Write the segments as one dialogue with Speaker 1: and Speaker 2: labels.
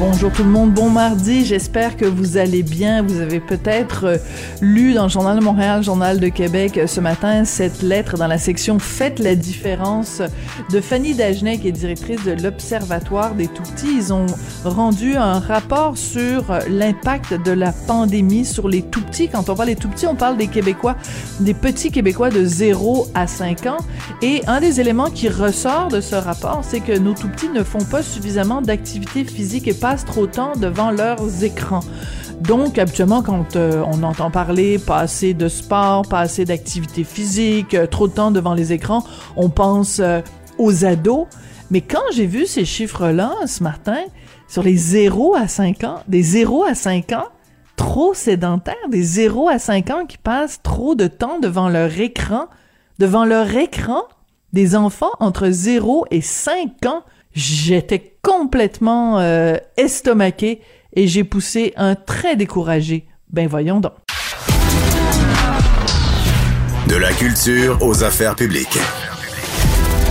Speaker 1: Bonjour tout le monde, bon mardi, j'espère que vous allez bien. Vous avez peut-être euh, lu dans le Journal de Montréal, Journal de Québec euh, ce matin cette lettre dans la section Faites la différence de Fanny Dagenet qui est directrice de l'Observatoire des Tout-Petits. Ils ont rendu un rapport sur euh, l'impact de la pandémie sur les Tout-Petits. Quand on parle des Tout-Petits, on parle des Québécois, des petits Québécois de 0 à 5 ans. Et un des éléments qui ressort de ce rapport, c'est que nos Tout-Petits ne font pas suffisamment d'activité physique et pas trop de temps devant leurs écrans. Donc, habituellement, quand euh, on entend parler pas assez de sport, pas assez d'activité physique, euh, trop de temps devant les écrans, on pense euh, aux ados. Mais quand j'ai vu ces chiffres-là ce matin, sur les 0 à 5 ans, des 0 à 5 ans, trop sédentaires, des 0 à 5 ans qui passent trop de temps devant leur écran, devant leur écran, des enfants entre 0 et 5 ans, J'étais complètement euh, estomaqué et j'ai poussé un très découragé. Ben voyons donc.
Speaker 2: De la culture aux affaires publiques.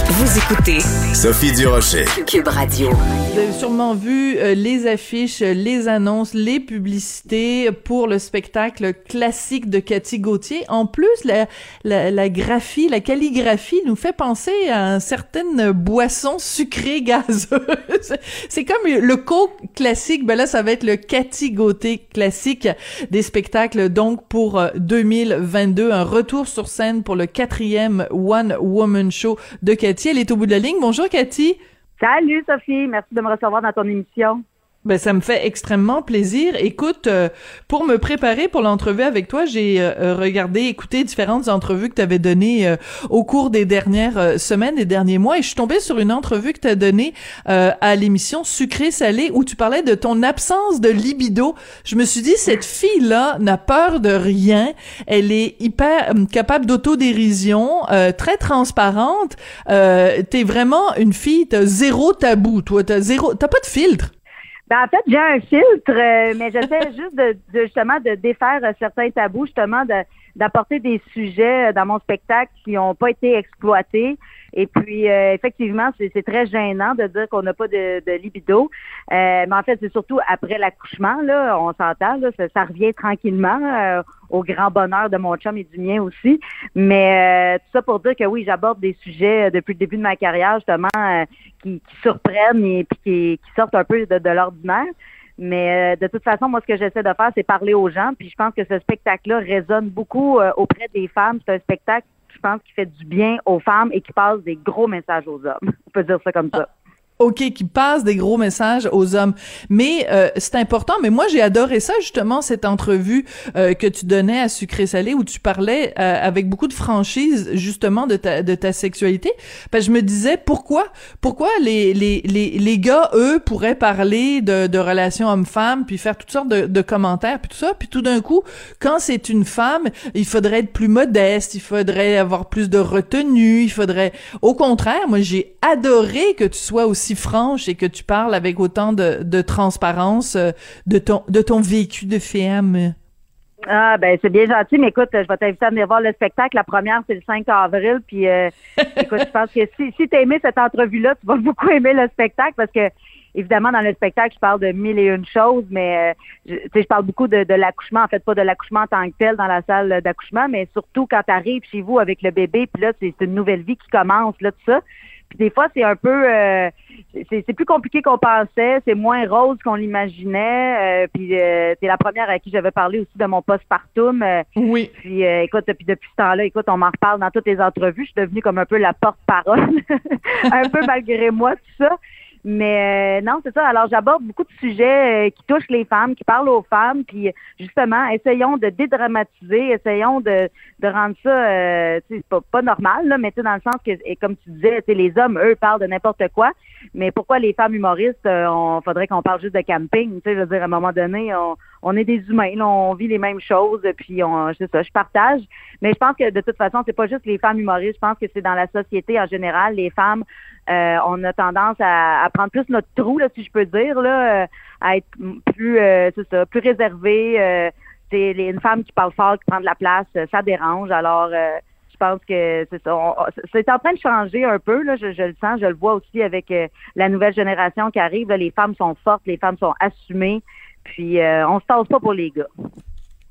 Speaker 3: Vous écoutez
Speaker 2: Sophie Durocher.
Speaker 3: Cube Radio.
Speaker 1: Vous avez sûrement vu euh, les affiches, les annonces, les publicités pour le spectacle classique de Cathy Gauthier. En plus, la, la, la graphie, la calligraphie nous fait penser à une certaine boisson sucrée gazeuse. C'est comme le Coke classique, ben là, ça va être le Cathy Gauthier classique des spectacles. Donc, pour 2022, un retour sur scène pour le quatrième One Woman Show de Cathy. Elle est au bout de la ligne. Bonjour, Cathy.
Speaker 4: Salut, Sophie. Merci de me recevoir dans ton émission.
Speaker 1: Ben, ça me fait extrêmement plaisir. Écoute, euh, pour me préparer pour l'entrevue avec toi, j'ai euh, regardé, écouté différentes entrevues que tu avais données euh, au cours des dernières semaines, des derniers mois, et je suis tombée sur une entrevue que tu as donnée à l'émission Sucré Salé où tu parlais de ton absence de libido. Je me suis dit, cette fille-là n'a peur de rien. Elle est hyper capable d'autodérision, très transparente. T'es vraiment une fille, t'as zéro tabou, toi. T'as zéro, t'as pas de filtre.
Speaker 4: Ben, en fait, j'ai un filtre, euh, mais j'essaie juste de, de, justement de défaire certains tabous, justement de d'apporter des sujets dans mon spectacle qui n'ont pas été exploités. Et puis, euh, effectivement, c'est très gênant de dire qu'on n'a pas de, de libido. Euh, mais en fait, c'est surtout après l'accouchement, là, on s'entend, là, ça, revient tranquillement euh, au grand bonheur de mon chum et du mien aussi. Mais tout ça pour dire que oui, j'aborde des sujets depuis le début de ma carrière, justement, qui, qui, surprennent et puis qui, qui, sortent un peu de, de l'ordinaire. Mais de toute façon, moi, ce que j'essaie de faire, c'est parler aux gens. Puis je pense que ce spectacle-là résonne beaucoup auprès des femmes. C'est un spectacle je pense, qui fait du bien aux femmes et qui passe des gros messages aux hommes. On peut dire ça comme ça.
Speaker 1: OK, qui passe des gros messages aux hommes. Mais euh, c'est important. Mais moi, j'ai adoré ça, justement, cette entrevue euh, que tu donnais à Sucré Salé, où tu parlais euh, avec beaucoup de franchise, justement, de ta, de ta sexualité. Parce que je me disais, pourquoi? Pourquoi les, les, les, les gars, eux, pourraient parler de, de relations hommes-femmes, puis faire toutes sortes de, de commentaires, puis tout ça, puis tout d'un coup, quand c'est une femme, il faudrait être plus modeste, il faudrait avoir plus de retenue, il faudrait... Au contraire, moi, j'ai adoré que tu sois aussi franche et que tu parles avec autant de, de transparence euh, de ton de ton vécu de femme.
Speaker 4: Ah, ben c'est bien gentil, mais écoute, je vais t'inviter à venir voir le spectacle. La première, c'est le 5 avril. Puis, euh, écoute, je pense que si, si tu as aimé cette entrevue-là, tu vas beaucoup aimer le spectacle parce que, évidemment, dans le spectacle, je parle de mille et une choses, mais euh, je, je parle beaucoup de, de l'accouchement. En fait, pas de l'accouchement en tant que tel dans la salle d'accouchement, mais surtout quand tu arrives chez vous avec le bébé, puis là, c'est une nouvelle vie qui commence, là, tout ça. Puis des fois, c'est un peu, euh, c'est plus compliqué qu'on pensait, c'est moins rose qu'on l'imaginait. Euh, puis euh, t'es la première à qui j'avais parlé aussi de mon postpartum. Euh,
Speaker 1: oui.
Speaker 4: Puis écoute, puis depuis ce temps-là, écoute, on m'en reparle dans toutes les entrevues. Je suis devenue comme un peu la porte-parole, un peu malgré moi tout ça. Mais euh, non, c'est ça. Alors, j'aborde beaucoup de sujets euh, qui touchent les femmes, qui parlent aux femmes, puis justement, essayons de dédramatiser, essayons de, de rendre ça, euh, pas, pas normal, là, mais dans le sens que, et comme tu disais, les hommes, eux, parlent de n'importe quoi. Mais pourquoi les femmes humoristes, euh, on faudrait qu'on parle juste de camping, tu sais, je veux dire, à un moment donné, on, on est des humains, là, on vit les mêmes choses, puis on, c'est ça, je partage. Mais je pense que de toute façon, c'est pas juste les femmes humoristes, je pense que c'est dans la société en général, les femmes euh, on a tendance à, prendre plus notre trou, là, si je peux dire, là, euh, à être plus, euh, c'est ça, plus réservé. c'est une femme qui parle fort, qui prend de la place, ça dérange. Alors, je pense que c'est ça. C'est en train de changer un peu, là, je, le sens, je le vois aussi avec la nouvelle génération qui arrive. les femmes sont fortes, les femmes sont assumées, puis on se tasse pas pour les gars.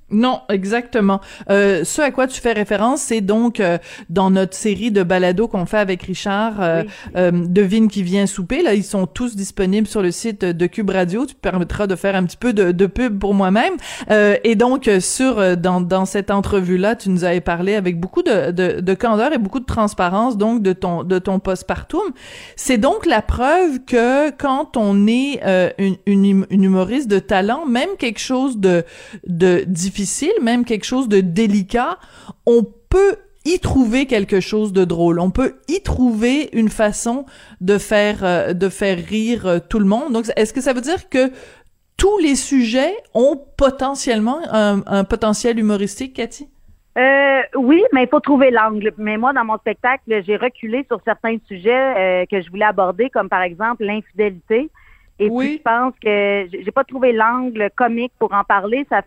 Speaker 1: Non, exactement. Euh, ce à quoi tu fais référence, c'est donc euh, dans notre série de balados qu'on fait avec Richard, euh, euh, Devine qui vient souper. Là, ils sont tous disponibles sur le site de Cube Radio. Tu permettras de faire un petit peu de, de pub pour moi-même. et donc, sur dans, dans cette entrevue-là, tu nous avais parlé avec beaucoup de, de, de, candeur et beaucoup de transparence, donc de ton de ton postpartum. C'est donc la preuve que quand on est une, une, une humoriste de talent, même quelque chose de de difficile même quelque chose de délicat, on peut y trouver quelque chose de drôle. On peut y trouver une façon de faire euh, de faire rire euh, tout le monde. Donc, est-ce que ça veut dire que tous les sujets ont potentiellement un, potentiel humoristique, Cathy?
Speaker 4: Euh, oui, mais il faut trouver l'angle. Mais moi, dans mon spectacle, j'ai reculé sur certains sujets que je voulais aborder, comme par exemple l'infidélité. Et puis, je pense que j'ai pas trouvé l'angle comique pour en parler. Ça,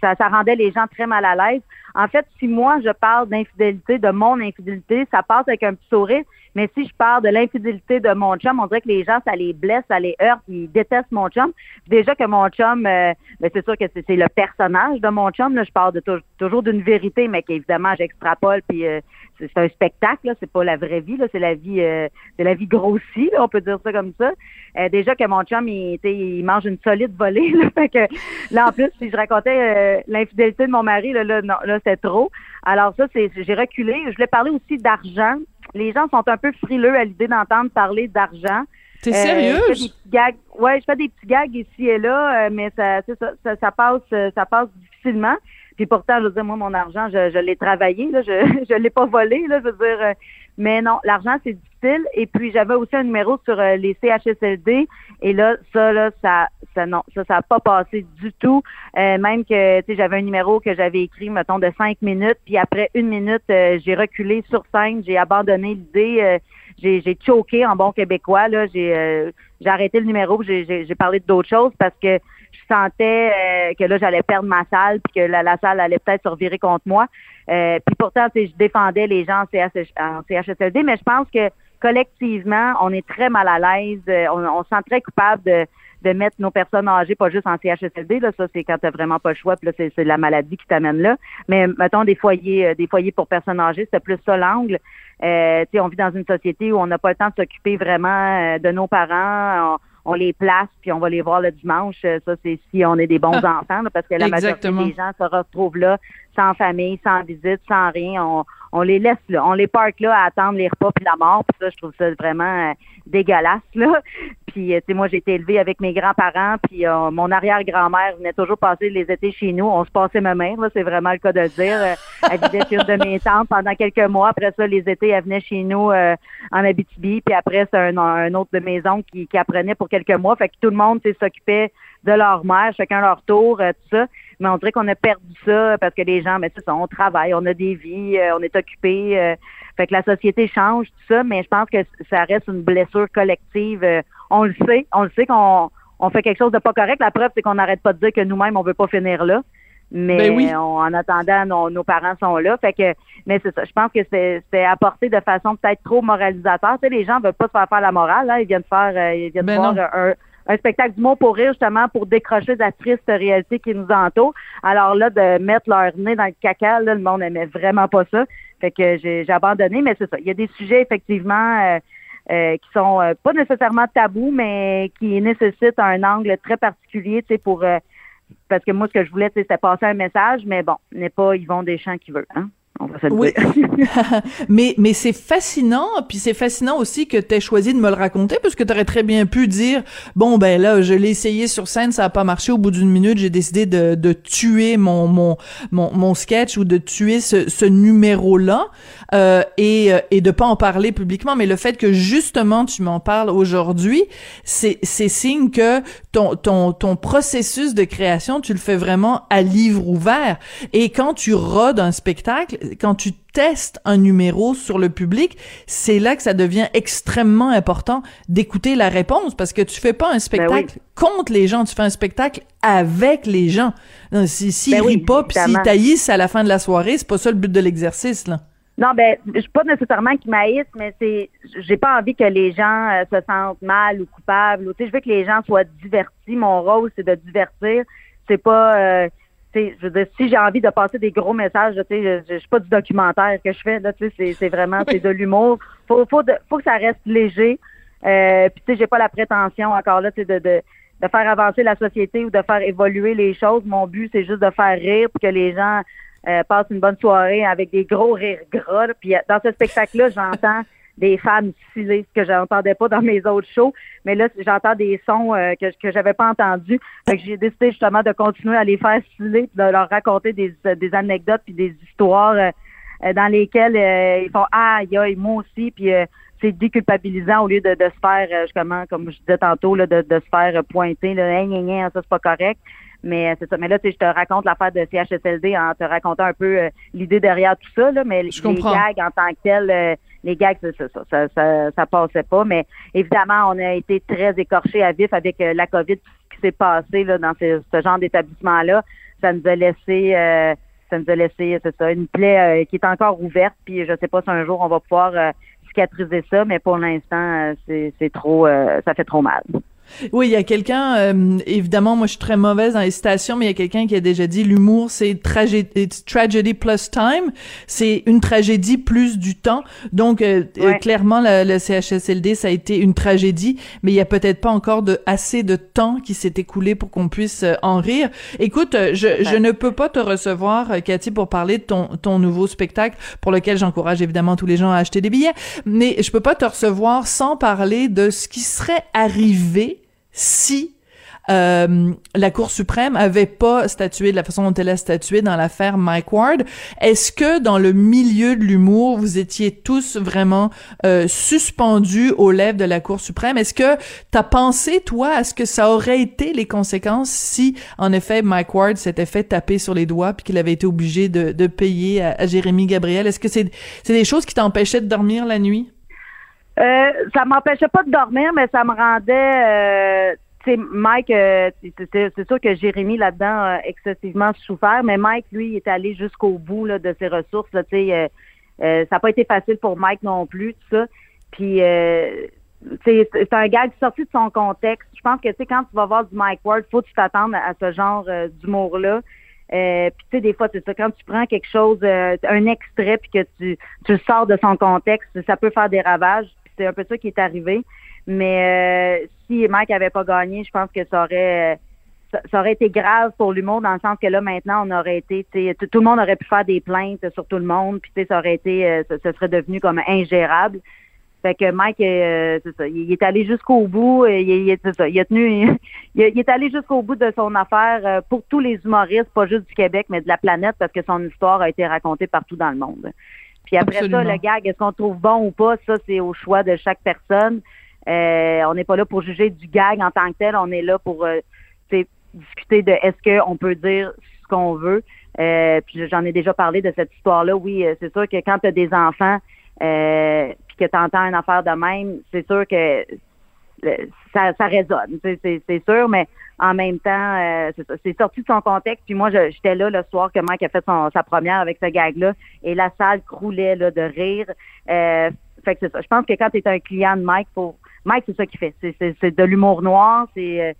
Speaker 4: ça, ça, rendait les gens très mal à l'aise. En fait, si moi, je parle d'infidélité, de mon infidélité, ça passe avec un petit sourire. Mais si je parle de l'infidélité de mon chum, on dirait que les gens, ça les blesse, ça les heurte, ils détestent mon chum. Déjà que mon chum, euh, ben c'est sûr que c'est le personnage de mon chum. Là, je parle de toujours d'une vérité, mais qu'évidemment, j'extrapole, puis euh, c'est un spectacle, c'est pas la vraie vie, c'est la vie euh, c'est la vie grossie, on peut dire ça comme ça. Euh, déjà que mon chum, il, il mange une solide volée. Là, que, là, en plus, si je racontais euh, l'infidélité de mon mari, là, là, non, là, c'était trop. Alors ça, c'est j'ai reculé. Je voulais parler aussi d'argent. Les gens sont un peu frileux à l'idée d'entendre parler d'argent.
Speaker 1: T'es sérieux?
Speaker 4: je fais ouais, je fais des petits gags ici et là, mais ça, ça, ça, ça passe, ça passe difficilement. Puis pourtant, je veux dire, moi, mon argent, je, je l'ai travaillé, là, je je l'ai pas volé, là, je veux dire. Euh, mais non, l'argent, c'est difficile. Et puis, j'avais aussi un numéro sur euh, les CHSLD. Et là, ça, là, ça, ça non, ça, ça n'a pas passé du tout. Euh, même que, tu sais, j'avais un numéro que j'avais écrit, mettons, de cinq minutes. Puis après une minute, j'ai reculé sur scène, j'ai abandonné l'idée. j'ai, j'ai choqué en bon québécois. Là, j'ai, j'ai arrêté le numéro. J'ai, j'ai, j'ai parlé d'autres choses parce que je sentais euh, que là, j'allais perdre ma salle, puis que la, salle allait peut-être se revirer contre moi. Euh, puis pourtant, je défendais les gens en, CHSLD, mais je pense que collectivement, on est très mal à l'aise. Euh, on, se sent très coupable de, de mettre nos personnes âgées, pas juste en CHSLD, là, ça c'est quand t'as vraiment pas le choix, puis là c'est la maladie qui t'amène là. Mais mettons des foyers, des foyers pour personnes âgées, c'est plus ça l'angle. Euh, on vit dans une société où on n'a pas le temps de s'occuper vraiment de nos parents on les place puis on va les voir le dimanche. Euh, ça, c'est si on est des bons ah. enfants, parce que la majorité des gens se retrouvent là sans famille, sans visite, sans rien. On, on les laisse là, on les parque là à attendre les repas puis la mort. Puis ça, je trouve ça vraiment euh, dégueulasse là. Puis euh, tu sais, moi j'ai été élevée avec mes grands-parents, puis mon arrière-grand-mère venait toujours passer les étés chez nous. On se passait ma mère, là, c'est vraiment le cas de le dire. elle vivait chez une de mes tantes pendant quelques mois. Après ça, les étés, elle venait chez nous en Abitibi. Puis après, c'est un, un, autre de oncles qui, qui apprenait pour quelques mois. Fait que tout le monde s'occupait de leur mère, chacun leur tour, tout ça mais on dirait qu'on a perdu ça parce que les gens, mais c'est ça, on travaille, on a des vies, euh, on est occupé. Euh, fait que la société change, tout ça, mais je pense que ça reste une blessure collective. Euh, on le sait, on le sait qu'on on fait quelque chose de pas correct. La preuve, c'est qu'on n'arrête pas de dire que nous-mêmes, on veut pas finir là. Mais
Speaker 1: Ben oui.
Speaker 4: on- en attendant, nos, nos parents sont là. Fait que, mais c'est ça. Je pense que c'est apporté de façon peut-être trop moralisateur. Tu sais, les gens veulent pas se faire faire la morale. Là. Ils viennent faire, ils viennent
Speaker 1: Ben
Speaker 4: voir un, un spectacle d'humour pour rire justement pour décrocher de la triste réalité qui nous entoure. Alors là, de mettre leur nez dans le caca, là, le monde aimait vraiment pas ça. Fait que j'ai abandonné. Mais c'est ça. Il y a des sujets effectivement. euh, euh, qui sont euh, pas nécessairement tabous, mais qui nécessitent un angle très particulier, tu sais, pour euh, parce que moi, ce que je voulais, c'était passer un message, mais bon, n'est pas Yvon Deschamps qui veut, hein?
Speaker 1: Oui. mais mais c'est fascinant, puis c'est fascinant aussi que tu aies choisi de me le raconter, parce que tu aurais très bien pu dire, bon, ben là, je l'ai essayé sur scène, ça a pas marché, au bout d'une minute, j'ai décidé de, de tuer mon, mon, mon, mon sketch ou de tuer ce, ce numéro-là, euh, et, euh, et de pas en parler publiquement, mais le fait que justement tu m'en parles aujourd'hui, c'est c'est signe que ton, ton, ton processus de création, tu le fais vraiment à livre ouvert. Et quand tu rodes un spectacle, quand tu testes un numéro sur le public, c'est là que ça devient extrêmement important d'écouter la réponse parce que tu fais pas un spectacle contre les gens, tu fais un spectacle avec les gens. Non, Si s'ils
Speaker 4: Ben oui,
Speaker 1: rient pas puis s'ils taillissent à la fin de la soirée, c'est pas ça le but de l'exercice là.
Speaker 4: Non, ben, je suis pas nécessairement qu'ils m'haïssent, mais c'est, j'ai pas envie que les gens euh, se sentent mal ou coupables. Ou, tu sais, je veux que les gens soient divertis. Mon rôle, c'est de divertir. C'est pas, euh, je veux dire, si j'ai envie de passer des gros messages, je, je, je suis pas du documentaire que je fais, là, c'est, c'est vraiment, c'est de l'humour. Faut, faut, faut que ça reste léger. Euh, puis, tu sais, j'ai pas la prétention encore là, tu de, de, de faire avancer la société ou de faire évoluer les choses. Mon but, c'est juste de faire rire puis que les gens euh, passent une bonne soirée avec des gros rires gras. Puis euh, dans ce spectacle-là, j'entends des femmes sciller, ce que j'entendais pas dans mes autres shows. Mais là, j'entends des sons euh, que, que j'avais pas entendus. Fait que j'ai décidé justement de continuer à les faire sciller, puis de leur raconter des, euh, des anecdotes puis des histoires euh, euh, dans lesquelles euh, ils font ah aïe moi aussi puis euh, c'est déculpabilisant au lieu de, de se faire euh, justement comme je disais tantôt là, de, de se faire pointer là, Hein, hein, hein, ça c'est pas correct mais c'est ça mais là tu sais je te raconte l'affaire de CHSLD en te racontant un peu l'idée derrière tout ça là mais
Speaker 1: Je
Speaker 4: les
Speaker 1: comprends.
Speaker 4: gags en tant que tels euh, les gags c'est ça ça, ça ça passait pas mais évidemment on a été très écorchés à vif avec euh, la Covid ce qui s'est passé là dans ce, genre d'établissement là ça nous a laissé euh, ça nous a laissé, c'est ça, une plaie euh, qui est encore ouverte. Puis je sais pas si un jour on va pouvoir euh, cicatriser ça, mais pour l'instant, c'est, trop, ça fait trop mal.
Speaker 1: Oui, il y a quelqu'un, euh, évidemment, moi je suis très mauvaise dans les citations, mais il y a quelqu'un qui a déjà dit l'humour c'est tragédie, it's tragedy plus time, c'est une tragédie plus du temps. Donc euh, euh,
Speaker 4: Ouais.
Speaker 1: clairement le, le CHSLD ça a été une tragédie, mais il y a peut-être pas encore de assez de temps qui s'est écoulé pour qu'on puisse euh, en rire. Écoute, euh, je, je ne peux pas te recevoir, Cathy, pour parler de ton ton nouveau spectacle pour lequel j'encourage évidemment tous les gens à acheter des billets, mais je peux pas te recevoir sans parler de ce qui serait arrivé si euh, la Cour suprême avait pas statué de la façon dont elle a statué dans l'affaire Mike Ward. Est-ce que dans le milieu de l'humour, vous étiez tous vraiment euh, suspendus aux lèvres de la Cour suprême? Est-ce que t'as pensé, toi, à ce que ça aurait été les conséquences si, en effet, Mike Ward s'était fait taper sur les doigts puis qu'il avait été obligé de, payer à, à Jérémy Gabriel? Est-ce que c'est c'est des choses qui t'empêchaient de dormir la nuit?
Speaker 4: Euh, ça m'empêchait pas de dormir, mais ça me rendait. Euh, tu sais, Mike, euh, c'est- sûr que Jérémy là-dedans a excessivement souffert, mais Mike, lui, il est allé jusqu'au bout là, de ses ressources. Là, euh, euh, ça n'a pas été facile pour Mike non plus, tout ça. Puis, c'est un gag sorti de son contexte. Je pense que quand tu vas voir du Mike Ward, faut que tu t'attendes à ce genre d'humour-là. Euh, puis tu sais, des fois, c'est ça, quand tu prends quelque chose, euh, un extrait, puis que tu, tu le sors de son contexte, ça peut faire des ravages. C'est un peu ça qui est arrivé. Mais euh, si Mike avait pas gagné, je pense que ça aurait été grave pour l'humour dans le sens que là maintenant on aurait été tout, le monde aurait pu faire des plaintes sur tout le monde puis ça aurait été euh, ça, serait devenu comme ingérable. Fait que Mike, euh, c'est ça, il, est allé jusqu'au bout. Il, ça, il a tenu, il, est allé jusqu'au bout de son affaire pour tous les humoristes, pas juste du Québec, mais de la planète, parce que son histoire a été racontée partout dans le monde. Puis après
Speaker 1: Absolument.
Speaker 4: ça, le gag, est-ce qu'on trouve bon ou pas, ça c'est au choix de chaque personne. Euh, on n'est pas là pour juger du gag en tant que tel, on est là pour euh, discuter de est-ce qu'on peut dire ce qu'on veut. Euh, puis j'en ai déjà parlé de cette histoire-là. Oui, euh, c'est sûr que quand tu as des enfants, euh, puis que tu entends une affaire de même, c'est sûr que ça, ça résonne, c'est sûr, mais en même temps, euh, c'est sorti de son contexte. Puis moi, j'étais là le soir que Mike a fait son, sa première avec ce gag-là, et la salle croulait là, de rire. Euh, fait que c'est ça. Je pense que quand tu es un client de Mike, pour Mike, c'est ça qu'il fait. C'est de l'humour noir, c'est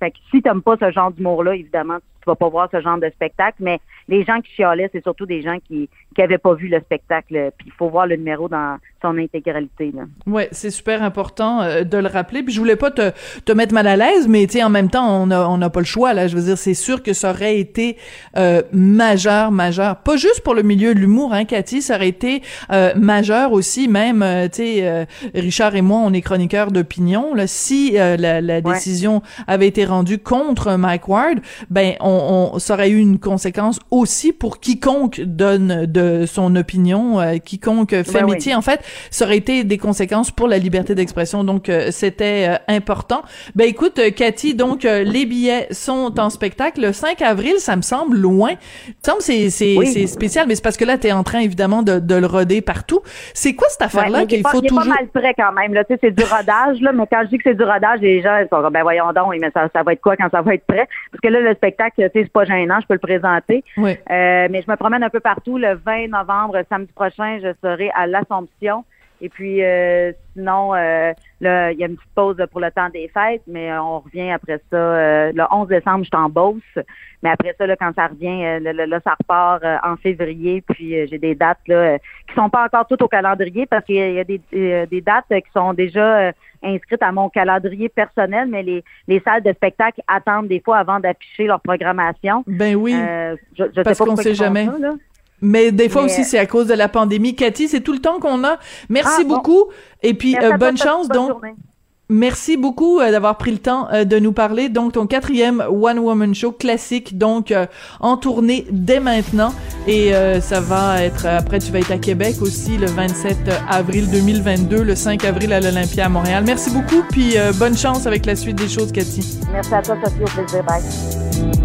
Speaker 4: fait que si t'aimes pas ce genre d'humour-là, évidemment, tu vas pas voir ce genre de spectacle, mais les gens qui chialaient, c'est surtout des gens qui qui avaient pas vu le spectacle. Puis il faut voir le numéro dans son intégralité. Là.
Speaker 1: Ouais, c'est super important euh, de le rappeler. Puis je voulais pas te, te mettre mal à l'aise, mais tu sais, en même temps, on a on n'a pas le choix là. Je veux dire, c'est sûr que ça aurait été euh, majeur, majeur. Pas juste pour le milieu de l'humour, hein, Cathy, ça aurait été euh, majeur aussi. Même, euh, tu sais, euh, Richard et moi, on est chroniqueurs d'opinion. Là, si la, la décision avait été rendue contre Mike Ward, ben on, on ça aurait eu une conséquence aussi pour quiconque donne de son opinion, euh, quiconque fait ben métier, en fait, ça aurait été des conséquences pour la liberté d'expression. Donc, euh, c'était euh, important. Ben écoute, Cathy, donc les billets sont en spectacle le 5 avril. Ça me semble loin. Ça me semble c'est c'est spécial, mais c'est parce que là, tu es en train évidemment de, de le roder partout. C'est quoi cette affaire-là qu'il faut toujours
Speaker 4: pas mal prêt quand même. Là, tu sais, c'est du rodage là, mais quand je dis que c'est du rodage, les gens ils sont ben voyons donc, mais ça, ça va être quoi quand ça va être prêt? Parce que là, le spectacle, tu sais, c'est pas gênant, je peux le présenter.
Speaker 1: Oui.
Speaker 4: mais je me promène un peu partout. Le 20 novembre, samedi prochain, je serai à l'Assomption. Et puis euh, sinon, euh, là, il y a une petite pause pour le temps des fêtes, mais on revient après ça. Euh, le 11 décembre, je suis en Beauce. Mais après ça, là, quand ça revient, là, ça repart en février. Puis j'ai des dates là, qui sont pas encore toutes au calendrier parce qu'il y a des, des dates qui sont déjà inscrites à mon calendrier personnel, mais les, les salles de spectacle attendent des fois avant d'afficher leur programmation.
Speaker 1: Ben oui.
Speaker 4: je, je
Speaker 1: parce qu'on sait jamais. Ça, mais des fois aussi, c'est à cause de la pandémie. Cathy, c'est tout le temps qu'on a. Merci ah, beaucoup. Et puis, euh, bonne chance. donc, merci beaucoup euh, d'avoir pris le temps euh, de nous parler. Donc, ton quatrième One Woman Show classique, donc en tournée dès maintenant. Et ça va être, après, tu vas être à Québec aussi le 27 avril 2022, le 5 avril à l'Olympia à Montréal. Merci beaucoup. Puis, bonne chance avec la suite des choses, Cathy.
Speaker 4: Merci à toi, Sophie. Au plaisir. Bye.